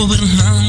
Open her.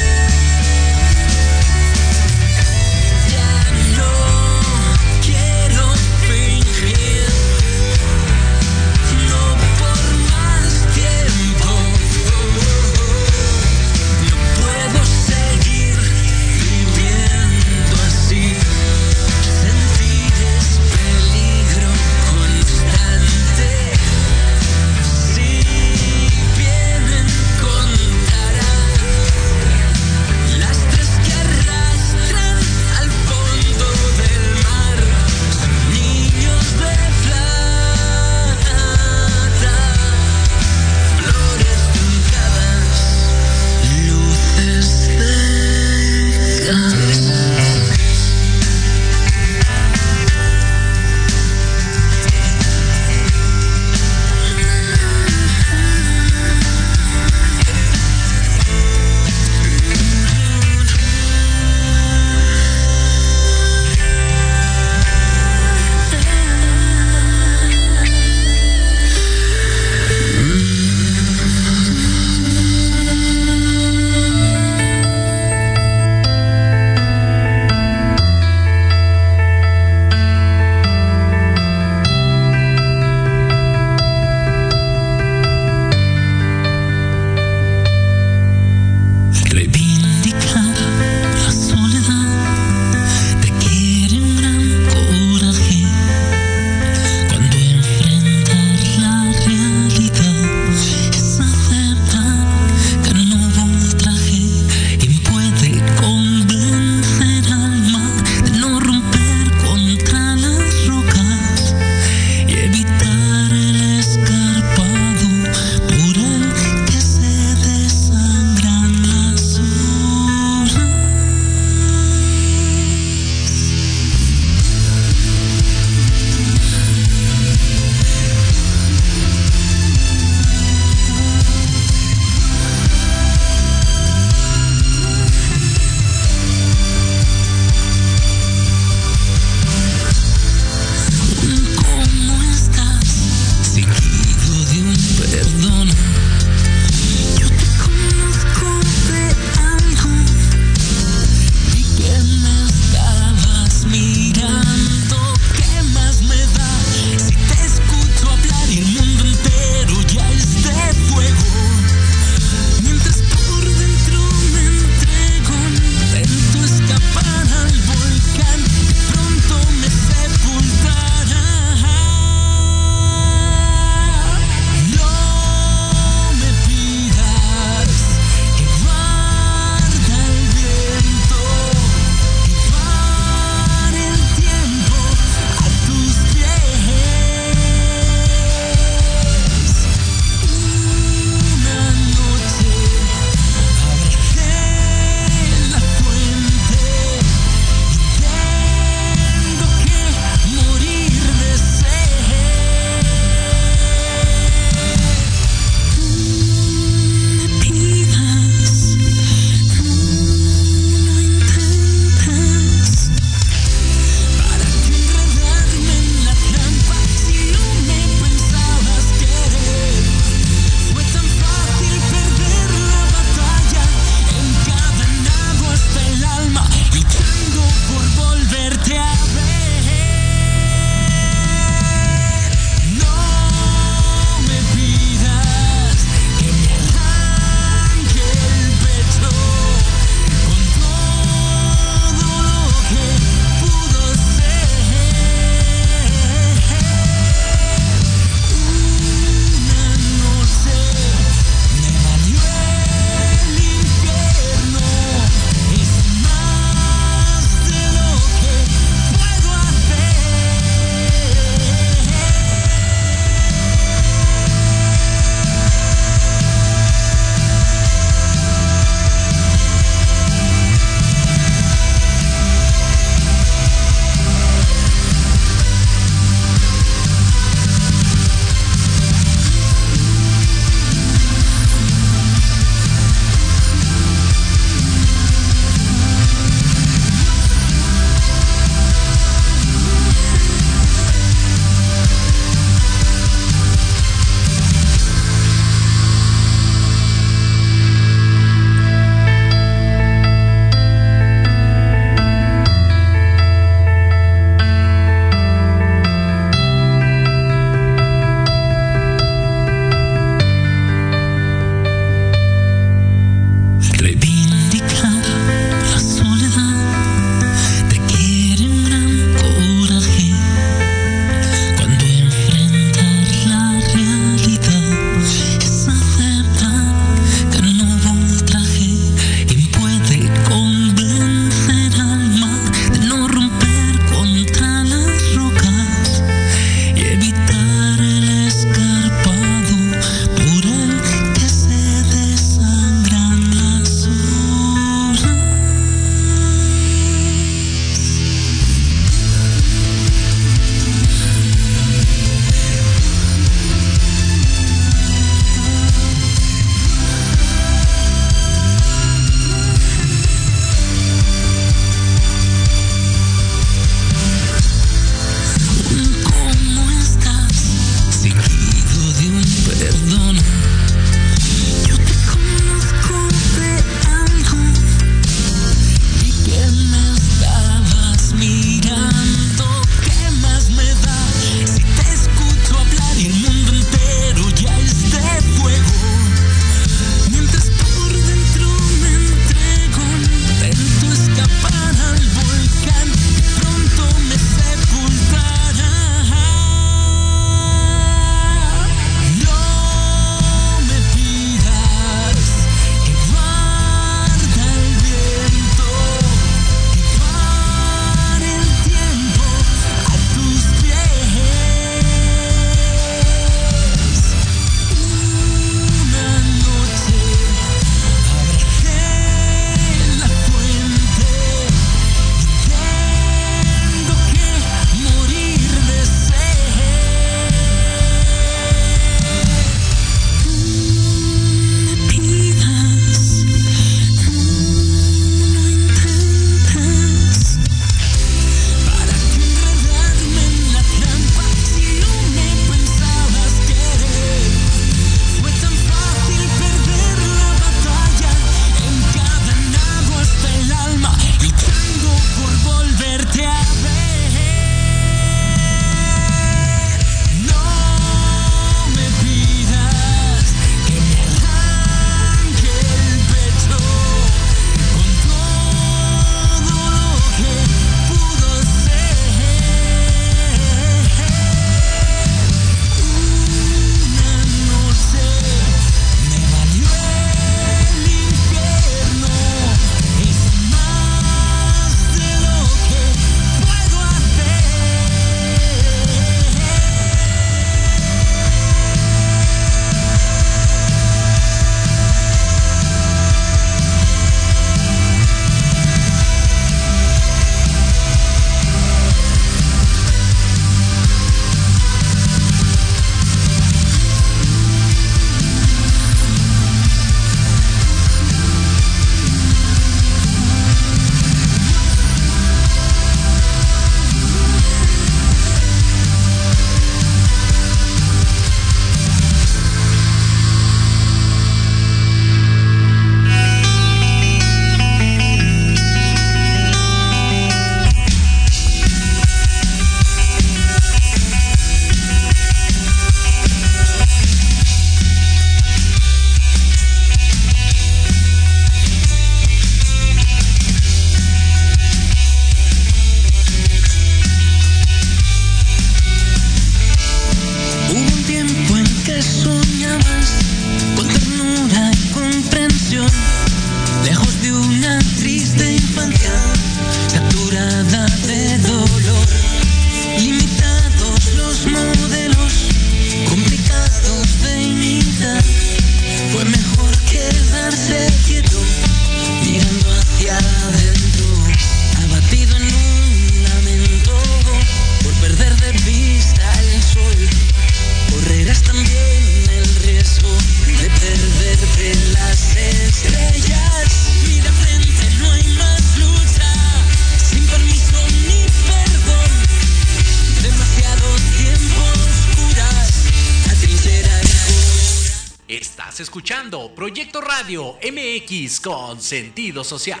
Escuchando Proyecto Radio MX con sentido social.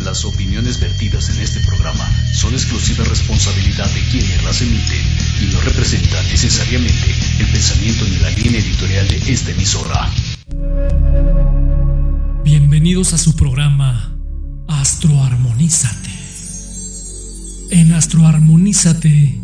Las opiniones vertidas en este programa son exclusiva responsabilidad de quienes las emiten y no representan necesariamente el pensamiento ni la línea editorial de esta emisora. Bienvenidos a su programa Astroarmonízate. En Astroarmonízate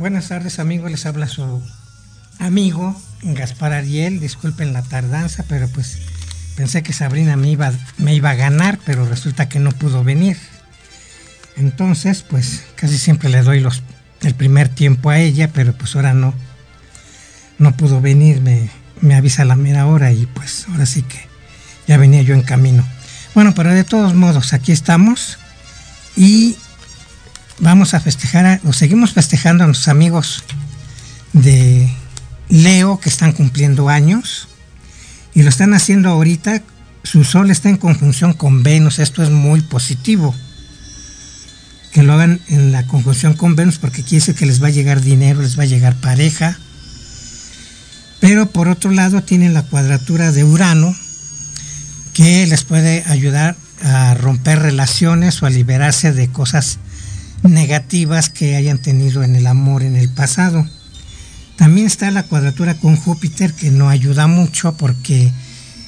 Buenas tardes amigos, les habla su amigo Gaspar Ariel, disculpen la tardanza, pero pues pensé que Sabrina me iba, me iba a ganar, pero resulta que no pudo venir. Entonces, pues casi siempre le doy los, el primer tiempo a ella, pero pues ahora no, no pudo venir, me, me avisa a la mera hora y pues ahora sí que ya venía yo en camino. Bueno, pero de todos modos, aquí estamos y vamos a festejar, o seguimos festejando a nuestros amigos de Leo que están cumpliendo años y lo están haciendo ahorita. Su sol está en conjunción con Venus, esto es muy positivo. Que lo hagan en la conjunción con Venus porque quiere decir que les va a llegar dinero, les va a llegar pareja. Pero por otro lado tienen la cuadratura de Urano que les puede ayudar a romper relaciones o a liberarse de cosas negativas que hayan tenido en el amor en el pasado. También está la cuadratura con Júpiter que no ayuda mucho porque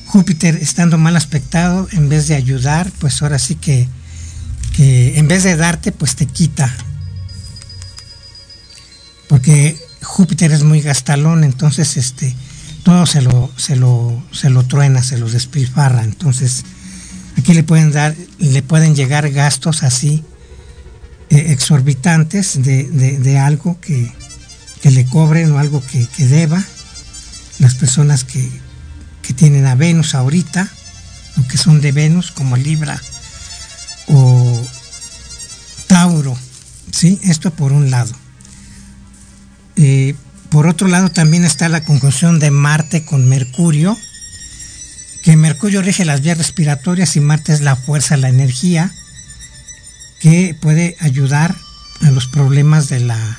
Júpiter estando mal aspectado, en vez de ayudar, pues ahora sí que, en vez de darte, pues te quita. Porque Júpiter es muy gastalón, entonces este todo se lo, se lo, se lo truena, se lo despilfarra. Entonces, aquí le pueden dar, le pueden llegar gastos así exorbitantes de, algo que, le cobren o algo que, deba. Las personas que, tienen a Venus ahorita, o que son de Venus, como Libra o Tauro. ¿sí? Esto por un lado. Eh, por otro lado también está la conjunción de Marte con Mercurio, que Mercurio rige las vías respiratorias y Marte es la fuerza, la energía que puede ayudar a los problemas de, la,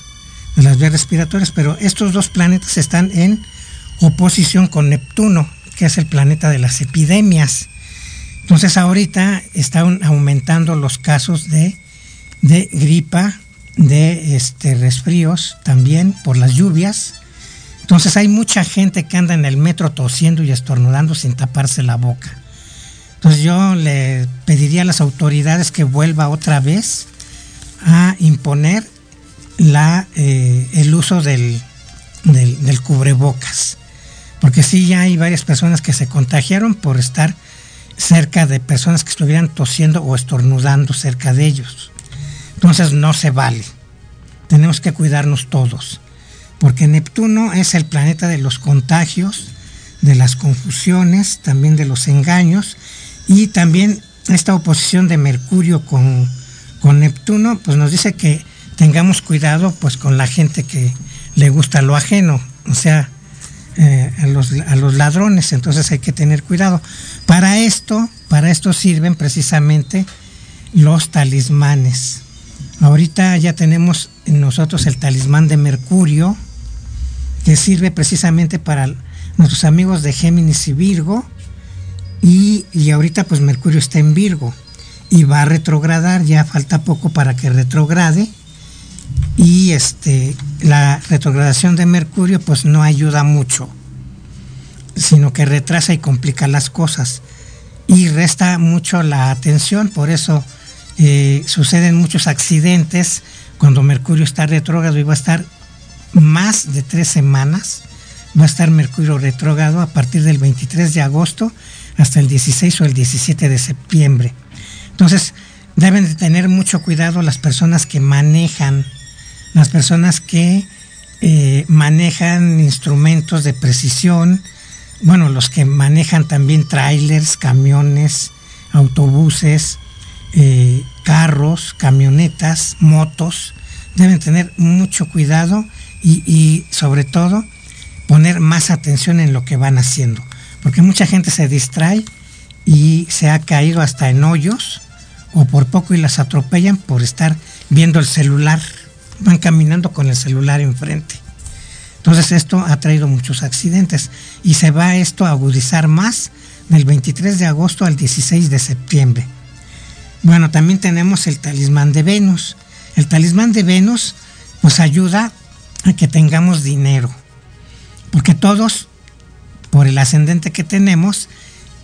de las vías respiratorias, pero estos dos planetas están en oposición con Neptuno, que es el planeta de las epidemias. Entonces ahorita están aumentando los casos de, de gripa, de este, resfríos también por las lluvias. Entonces hay mucha gente que anda en el metro tosiendo y estornudando sin taparse la boca. Entonces yo le pediría a las autoridades que vuelva otra vez a imponer la, eh, el uso del, del, cubrebocas. Porque sí, ya hay varias personas que se contagiaron por estar cerca de personas que estuvieran tosiendo o estornudando cerca de ellos. Entonces no se vale. Tenemos que cuidarnos todos. Porque Neptuno es el planeta de los contagios, de las confusiones, también de los engaños y también esta oposición de Mercurio con, Neptuno, pues nos dice que tengamos cuidado pues con la gente que le gusta lo ajeno, o sea, eh, a, los, a, los, ladrones, entonces hay que tener cuidado. Para esto, para esto sirven precisamente los talismanes. Ahorita ya tenemos nosotros el talismán de Mercurio, que sirve precisamente para nuestros amigos de Géminis y Virgo, y, ahorita pues Mercurio está en Virgo y va a retrogradar, ya falta poco para que retrograde. Y este, la retrogradación de Mercurio pues no ayuda mucho, sino que retrasa y complica las cosas. Y resta mucho la atención, por eso eh, suceden muchos accidentes cuando Mercurio está retrógrado y va a estar más de tres semanas. Va a estar Mercurio retrógrado a partir del 23 de agosto hasta el 16 o el 17 de septiembre. Entonces, deben de tener mucho cuidado las personas que manejan, las personas que eh, manejan instrumentos de precisión, bueno, los que manejan también trailers, camiones, autobuses, eh, carros, camionetas, motos, deben tener mucho cuidado y, sobre todo poner más atención en lo que van haciendo, porque mucha gente se distrae y se ha caído hasta en hoyos o por poco y las atropellan por estar viendo el celular, van caminando con el celular enfrente. Entonces esto ha traído muchos accidentes y se va esto a agudizar más del 23 de agosto al 16 de septiembre. Bueno, también tenemos el talismán de Venus. El talismán de Venus nos ayuda a que tengamos dinero, porque todos, por el ascendente que tenemos,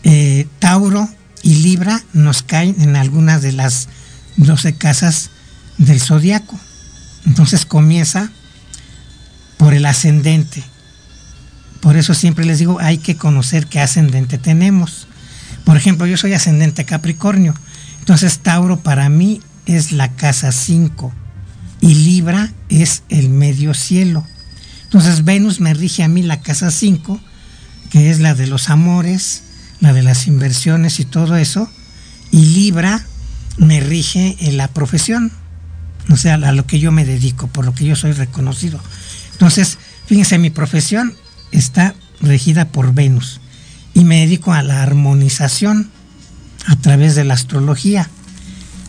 eh, Tauro y Libra nos caen en algunas de las 12 casas del zodiaco. Entonces comienza por el ascendente. Por eso siempre les digo, hay que conocer qué ascendente tenemos. Por ejemplo, yo soy ascendente Capricornio. Entonces Tauro para mí es la casa 5 y Libra es el medio cielo. Entonces Venus me rige a mí la casa 5, que es la de los amores, la de las inversiones y todo eso. Y Libra me rige en la profesión, o sea, a lo que yo me dedico, por lo que yo soy reconocido. Entonces, fíjense, mi profesión está regida por Venus y me dedico a la armonización a través de la astrología.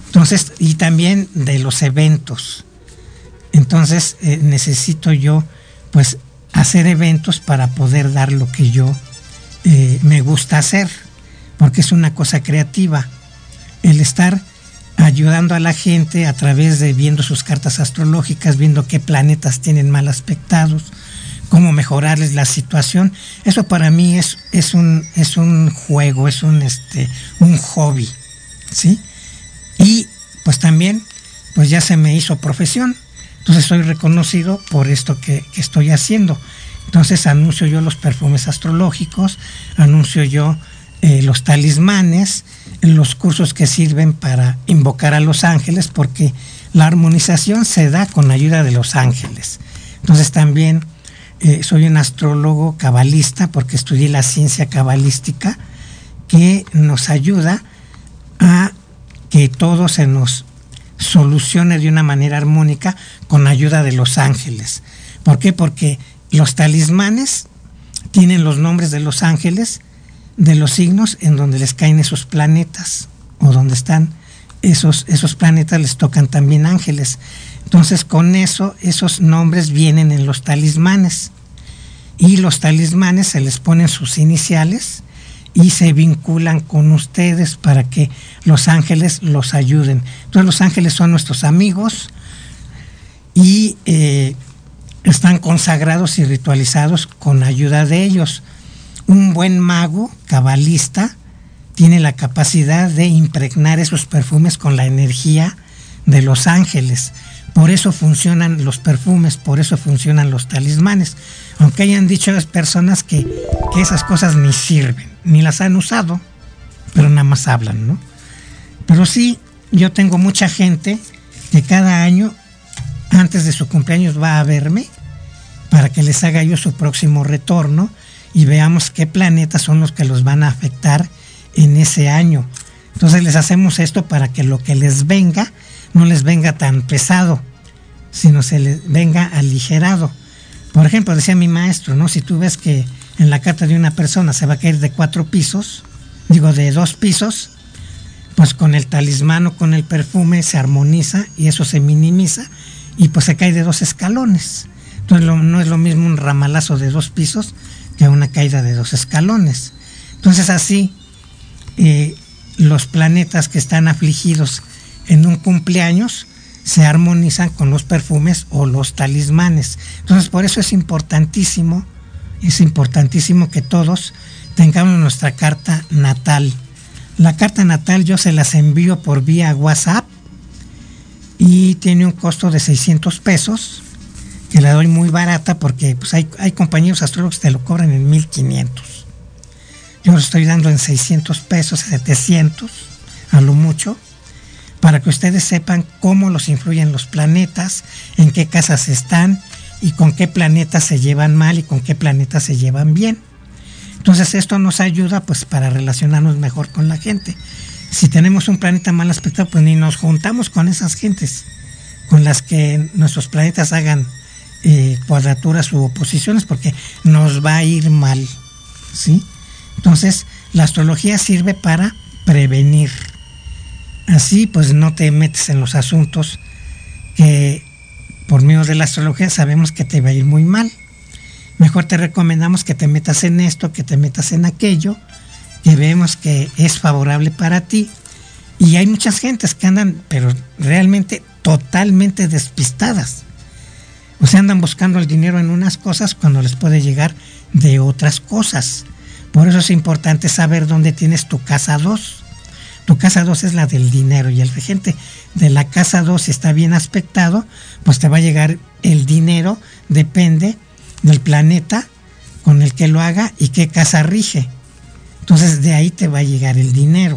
Entonces, y también de los eventos. Entonces, eh, necesito yo, pues, hacer eventos para poder dar lo que yo eh, me gusta hacer, porque es una cosa creativa. El estar ayudando a la gente a través de viendo sus cartas astrológicas, viendo qué planetas tienen mal aspectados, cómo mejorarles la situación. Eso para mí es, es, un, es un juego, es un, este, un hobby, ¿sí? Y pues también, pues ya se me hizo profesión. Entonces soy reconocido por esto que, estoy haciendo. Entonces anuncio yo los perfumes astrológicos, anuncio yo eh, los talismanes, los cursos que sirven para invocar a los ángeles, porque la armonización se da con ayuda de los ángeles. Entonces también eh, soy un astrólogo cabalista porque estudié la ciencia cabalística que nos ayuda a que todo se nos solucione de una manera armónica con ayuda de los ángeles. ¿Por qué? Porque los talismanes tienen los nombres de los ángeles de los signos en donde les caen esos planetas o donde están esos, esos planetas les tocan también ángeles. Entonces con eso esos nombres vienen en los talismanes y los talismanes se les ponen sus iniciales y se vinculan con ustedes para que los ángeles los ayuden. Entonces los ángeles son nuestros amigos y eh, están consagrados y ritualizados con ayuda de ellos un buen mago cabalista tiene la capacidad de impregnar esos perfumes con la energía de los ángeles. Por eso funcionan los perfumes, por eso funcionan los talismanes. Aunque hayan dicho las personas que, que esas cosas ni sirven, ni las han usado, pero nada más hablan, ¿no? Pero sí, yo tengo mucha gente que cada año, antes de su cumpleaños, va a verme para que les haga yo su próximo retorno y veamos qué planetas son los que los van a afectar en ese año. Entonces les hacemos esto para que lo que les venga no les venga tan pesado, sino se les venga aligerado. Por ejemplo, decía mi maestro, ¿no? Si tú ves que en la carta de una persona se va a caer de cuatro pisos, digo de dos pisos, pues con el talismán o con el perfume se armoniza y eso se minimiza y pues se cae de dos escalones. Entonces no es lo mismo un ramalazo de dos pisos que una caída de dos escalones. Entonces así eh, los planetas que están afligidos en un cumpleaños se armonizan con los perfumes o los talismanes. Entonces por eso es importantísimo, es importantísimo que todos tengamos nuestra carta natal. La carta natal yo se las envío por vía WhatsApp y tiene un costo de 600 pesos que la doy muy barata porque pues, hay, compañeros astrólogos que te lo cobran en 1500. Yo lo estoy dando en 600 pesos, 700, a lo mucho, para que ustedes sepan cómo los influyen los planetas, en qué casas están y con qué planetas se llevan mal y con qué planetas se llevan bien. Entonces esto nos ayuda pues para relacionarnos mejor con la gente. Si tenemos un planeta mal aspectado, pues ni nos juntamos con esas gentes con las que nuestros planetas hagan eh, cuadraturas u oposiciones porque nos va a ir mal. ¿sí? Entonces, la astrología sirve para prevenir. Así pues no te metes en los asuntos que por medio de la astrología sabemos que te va a ir muy mal. Mejor te recomendamos que te metas en esto, que te metas en aquello, que vemos que es favorable para ti. Y hay muchas gentes que andan, pero realmente totalmente despistadas. O sea, andan buscando el dinero en unas cosas cuando les puede llegar de otras cosas. Por eso es importante saber dónde tienes tu casa 2. Tu casa 2 es la del dinero y el regente de la casa 2, si está bien aspectado, pues te va a llegar el dinero, depende del planeta con el que lo haga y qué casa rige. Entonces de ahí te va a llegar el dinero,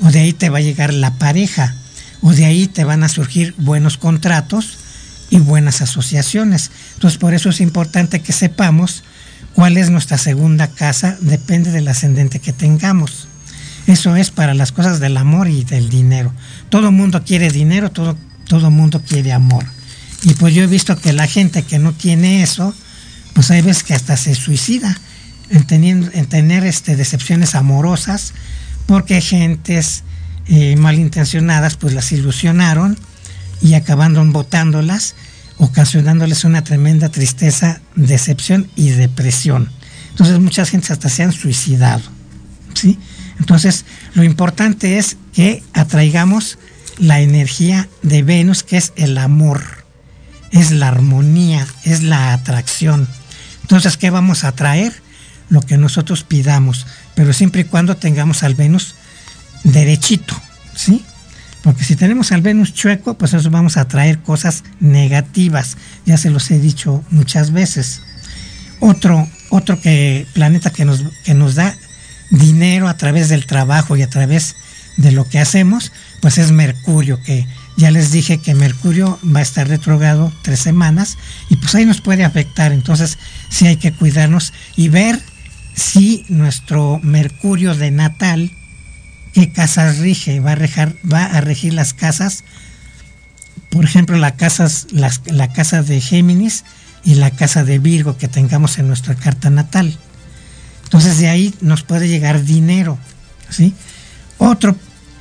o de ahí te va a llegar la pareja, o de ahí te van a surgir buenos contratos y buenas asociaciones. Entonces por eso es importante que sepamos cuál es nuestra segunda casa, depende del ascendente que tengamos. Eso es para las cosas del amor y del dinero. Todo mundo quiere dinero, todo, todo mundo quiere amor. Y pues yo he visto que la gente que no tiene eso, pues hay veces que hasta se suicida en, teniendo, en tener este, decepciones amorosas, porque gentes eh, malintencionadas pues las ilusionaron y acabaron botándolas, ocasionándoles una tremenda tristeza, decepción y depresión. Entonces muchas gentes hasta se han suicidado. ¿sí? Entonces lo importante es que atraigamos la energía de Venus, que es el amor, es la armonía, es la atracción. Entonces, ¿qué vamos a traer? Lo que nosotros pidamos, pero siempre y cuando tengamos al Venus derechito, ¿sí? Porque si tenemos al Venus chueco, pues eso vamos a traer cosas negativas. Ya se los he dicho muchas veces. Otro, otro que, planeta que nos, que nos da dinero a través del trabajo y a través de lo que hacemos, pues es Mercurio, que ya les dije que Mercurio va a estar retrogrado tres semanas y pues ahí nos puede afectar. Entonces sí hay que cuidarnos y ver si nuestro Mercurio de natal, qué casas rige, va a, va a regir las casas, por ejemplo, la, casas, la casa de Géminis y la casa de Virgo que tengamos en nuestra carta natal. Entonces de ahí nos puede llegar dinero. ¿sí? Otro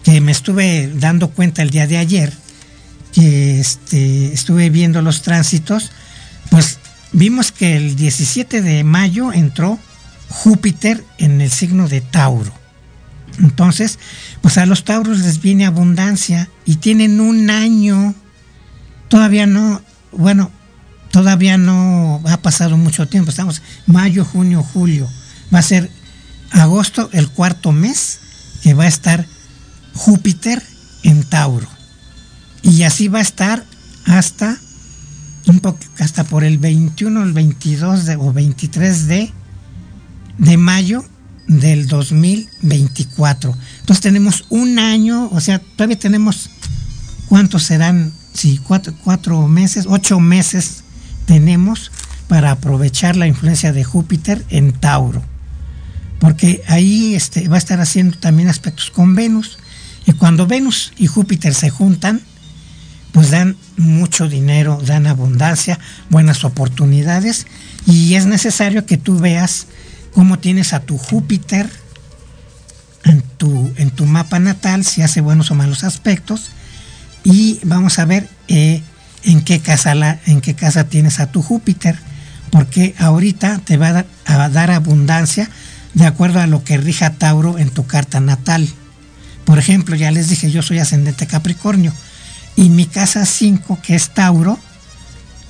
que me estuve dando cuenta el día de ayer, que este, estuve viendo los tránsitos, pues vimos que el 17 de mayo entró Júpiter en el signo de Tauro. Entonces, pues a los Tauros les viene abundancia y tienen un año, todavía no, bueno, todavía no ha pasado mucho tiempo, estamos mayo, junio, julio, va a ser agosto el cuarto mes que va a estar Júpiter en Tauro. Y así va a estar hasta un hasta por el 21, el 22 o 23 de, de mayo del 2024. Entonces tenemos un año, o sea, todavía tenemos, ¿cuántos serán? Sí, cuatro, cuatro meses, ocho meses tenemos para aprovechar la influencia de Júpiter en Tauro. Porque ahí este, va a estar haciendo también aspectos con Venus. Y cuando Venus y Júpiter se juntan, pues dan mucho dinero, dan abundancia, buenas oportunidades y es necesario que tú veas cómo tienes a tu Júpiter en tu, en tu mapa natal, si hace buenos o malos aspectos y vamos a ver eh, en, qué casa la, en qué casa tienes a tu Júpiter, porque ahorita te va a dar, a dar abundancia de acuerdo a lo que rija Tauro en tu carta natal. Por ejemplo, ya les dije, yo soy ascendente Capricornio. Y mi casa 5, que es Tauro,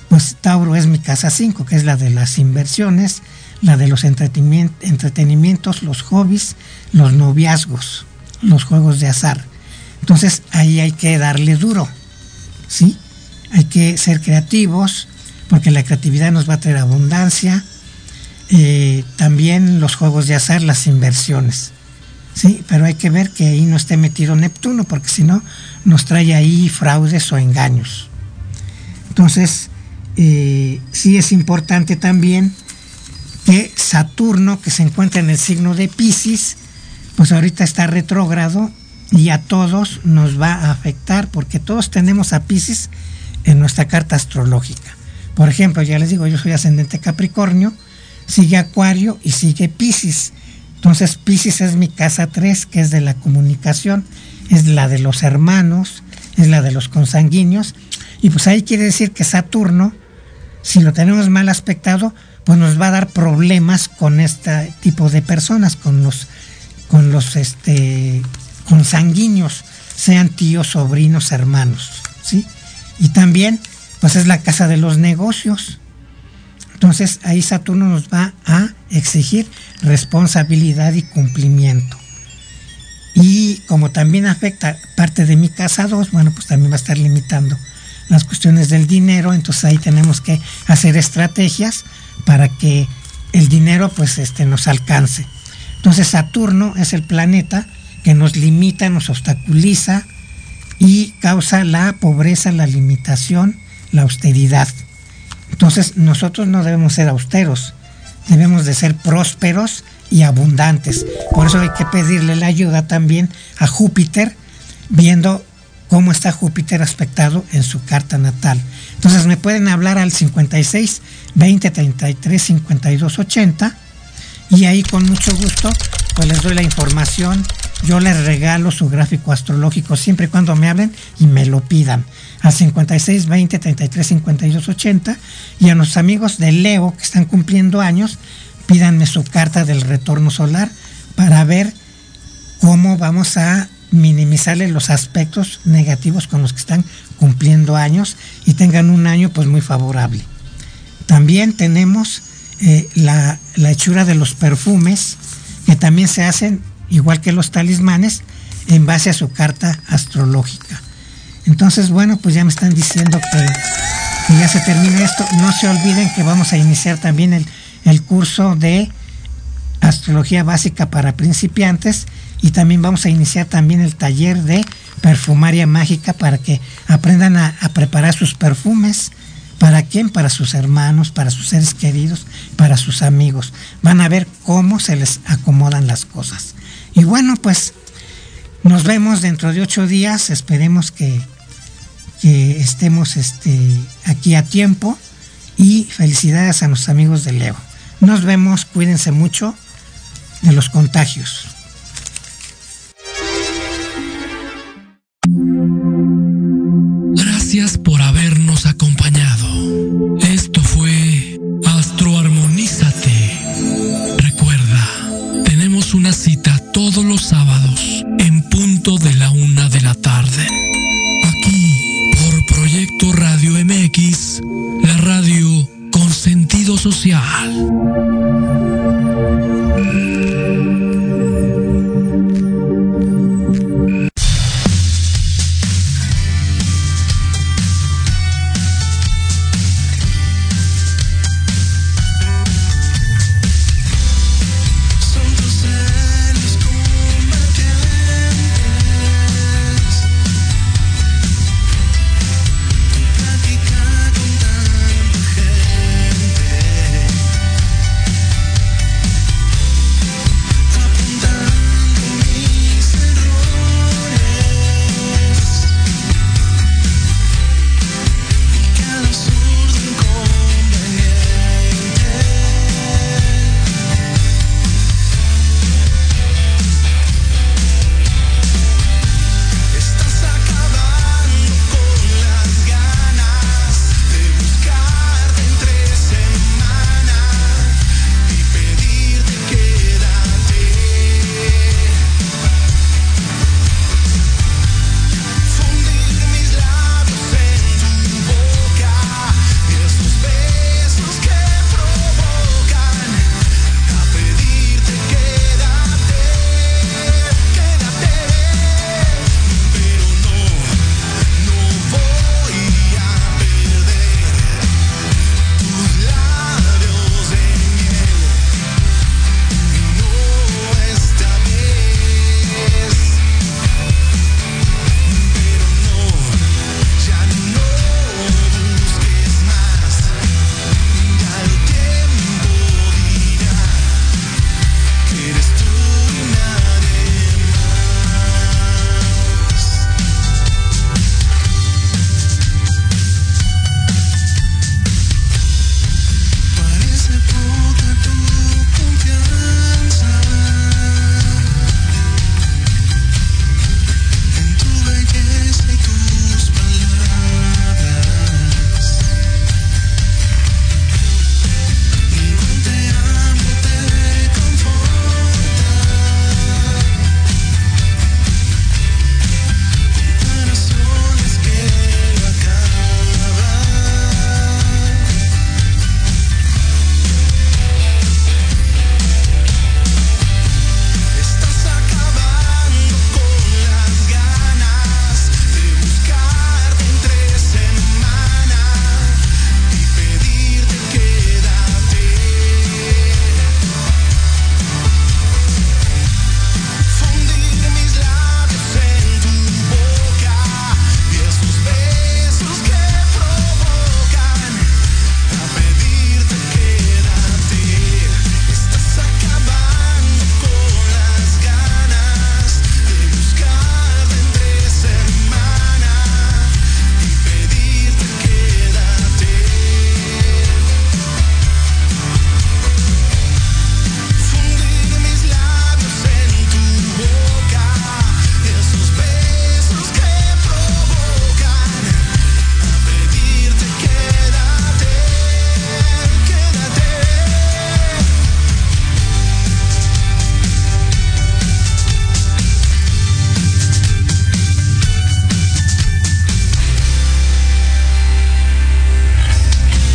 pues Tauro es mi casa 5, que es la de las inversiones, la de los entretenimientos, los hobbies, los noviazgos, los juegos de azar. Entonces ahí hay que darle duro, ¿sí? Hay que ser creativos, porque la creatividad nos va a traer abundancia. También los juegos de azar, las inversiones. Sí, pero hay que ver que ahí no esté metido Neptuno, porque si no, nos trae ahí fraudes o engaños. Entonces, eh, sí es importante también que Saturno, que se encuentra en el signo de Pisces, pues ahorita está retrógrado y a todos nos va a afectar, porque todos tenemos a Pisces en nuestra carta astrológica. Por ejemplo, ya les digo, yo soy ascendente Capricornio, sigue Acuario y sigue Pisces. Entonces Pisces es mi casa 3, que es de la comunicación, es la de los hermanos, es la de los consanguíneos. Y pues ahí quiere decir que Saturno, si lo tenemos mal aspectado, pues nos va a dar problemas con este tipo de personas, con los, con los este, consanguíneos, sean tíos, sobrinos, hermanos. ¿sí? Y también, pues es la casa de los negocios. Entonces ahí Saturno nos va a exigir responsabilidad y cumplimiento. Y como también afecta parte de mi casa 2, bueno, pues también va a estar limitando las cuestiones del dinero, entonces ahí tenemos que hacer estrategias para que el dinero pues este, nos alcance. Entonces Saturno es el planeta que nos limita, nos obstaculiza y causa la pobreza, la limitación, la austeridad. Entonces nosotros no debemos ser austeros, debemos de ser prósperos y abundantes. Por eso hay que pedirle la ayuda también a Júpiter, viendo cómo está Júpiter aspectado en su carta natal. Entonces me pueden hablar al 56 20 33 52 80 y ahí con mucho gusto pues les doy la información. Yo les regalo su gráfico astrológico siempre y cuando me hablen y me lo pidan al 56 20 33 52 80 y a nuestros amigos de Leo que están cumpliendo años, pídanme su carta del retorno solar para ver cómo vamos a minimizarle los aspectos negativos con los que están cumpliendo años y tengan un año pues muy favorable. También tenemos eh, la, la hechura de los perfumes que también se hacen igual que los talismanes en base a su carta astrológica. Entonces, bueno, pues ya me están diciendo que, ya se termina esto. No se olviden que vamos a iniciar también el, el curso de astrología básica para principiantes y también vamos a iniciar también el taller de perfumaria mágica para que aprendan a, preparar sus perfumes. ¿Para quién? Para sus hermanos, para sus seres queridos, para sus amigos. Van a ver cómo se les acomodan las cosas. Y bueno, pues nos vemos dentro de ocho días. Esperemos que, estemos este, aquí a tiempo y felicidades a nuestros amigos de Leo. Nos vemos, cuídense mucho de los contagios. Gracias por habernos acompañado. Cita todos los sábados en punto de la una de la tarde. Aquí, por Proyecto Radio MX, la radio con sentido social.